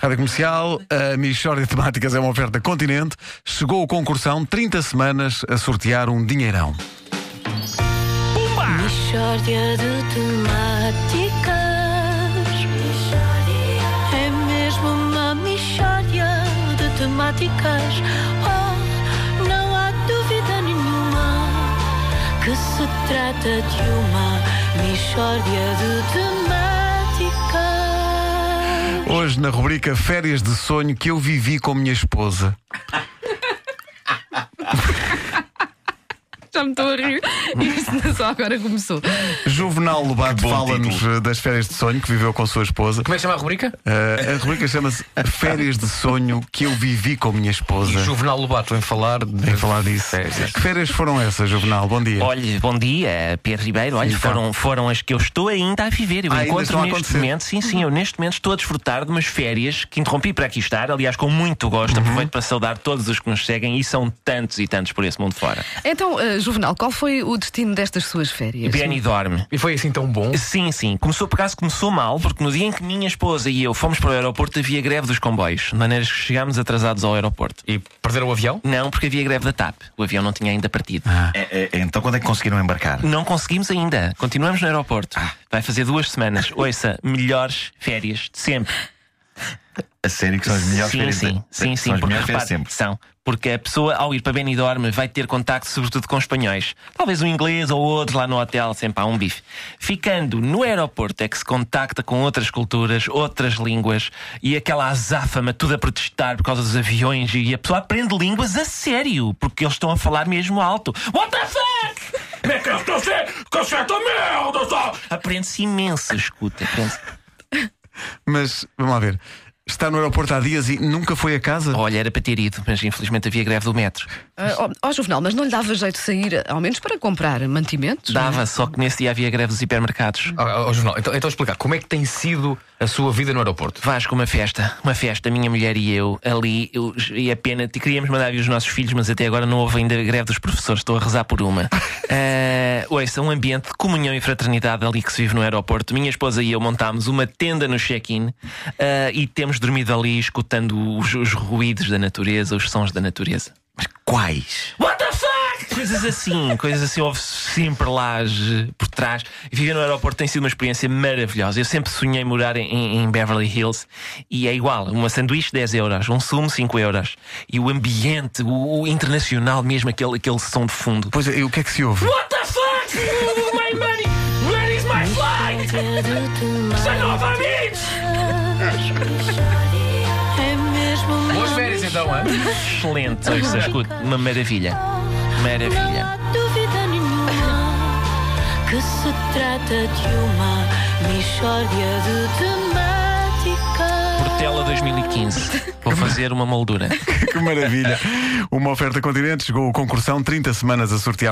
Rádio Comercial, a Michórdia de Temáticas é uma oferta continente. Chegou o concursão, 30 semanas a sortear um dinheirão. Mishória de temáticas. É mesmo uma mishória de temáticas. Oh, não há dúvida nenhuma Que se trata de uma mishória de temáticas Hoje, na rubrica Férias de Sonho que eu vivi com minha esposa. Já me estou a rir. Isto só agora começou. Juvenal Lobato fala-nos eh, das férias de sonho que viveu com a sua esposa. Como é que chama a rubrica? Eh, a rubrica chama-se Férias de Sonho que eu vivi com minha esposa. Juvenal Lobato em falar de... Em falar disso. Que férias foram essas, Juvenal? Bom dia. Olha, bom dia, Pedro Ribeiro. Olha, Então. foram, foram as que eu estou ainda a viver. Eu Ah, encontro neste momento, sim, sim, eu neste momento estou a desfrutar de umas férias que interrompi para aqui estar, aliás, com muito gosto. Uhum. Aproveito para saudar todos os que nos seguem e são tantos e tantos por esse mundo fora. Então, eh, Juvenal, qual foi o destino destas suas férias? Benny dorme. E foi assim tão bom? Sim, sim. Começou, por acaso, começou mal, porque no dia em que minha esposa e eu fomos para o aeroporto havia greve dos comboios, de maneiras que chegámos atrasados ao aeroporto. E perderam o avião? Não, porque havia greve da TAP. O avião não tinha ainda partido. É, é, então quando é que conseguiram embarcar? Não conseguimos ainda. Continuamos no aeroporto. Vai fazer duas semanas. Ouça, melhores férias de sempre. A sério que são as melhores sim, férias sim, de- sim, sim, São as porque melhores férias repare, sempre. são. Porque a pessoa, ao ir para Benidorm, vai ter contacto sobretudo com espanhóis. Talvez um inglês ou outro lá no hotel, sempre há um bife. Ficando no aeroporto é que se contacta com outras culturas, outras línguas e aquela azáfama tudo a protestar por causa dos aviões e a pessoa aprende línguas a sério, porque eles estão a falar mesmo alto. What the fuck? Como é que eu estou a ser? Conserta merda! só! Aprende-se imenso, escuta. Aprende Mas, vamos lá ver. Está no aeroporto há dias e nunca foi a casa? Olha, era para ter ido, mas infelizmente havia greve do metro. Ah, Ó ó, Juvenal, mas não lhe dava jeito de sair, ao menos para comprar mantimentos? Dava, só que nesse dia havia greve dos hipermercados. Ó, ó, Juvenal, então, então explicar, como é que tem sido a sua vida no aeroporto? Vasco, uma festa, uma festa, minha mulher e eu ali, eu, e a pena, te- queríamos mandar vir os nossos filhos, mas até agora não houve ainda greve dos professores, estou a rezar por uma. Uh, ouça, um ambiente de comunhão e fraternidade ali que se vive no aeroporto. Minha esposa e eu montámos uma tenda no check-in ah, e temos dormido ali escutando os, os ruídos da natureza, os sons da natureza. Quais? What the fuck? Coisas assim, coisas assim, houve sempre laje por trás. E viver no aeroporto tem sido uma experiência maravilhosa. Eu sempre sonhei morar em, em Beverly Hills e é igual: uma sanduíche 10 euros, um sumo 5 euros. E o ambiente, o, o internacional mesmo, aquele, aquele som de fundo. Pois é, e o que é que se ouve? What the fuck? My money! Where is my flight? É mesmo Boas férias então, hein? Excelente, ouça, escute, uma maravilha. Não Maravilha. há dúvida nenhuma Que se trata de uma mishória de temáticas Portela 2015. Vou fazer uma moldura. Que maravilha! Uma oferta continente, chegou o concursão, 30 semanas a sortear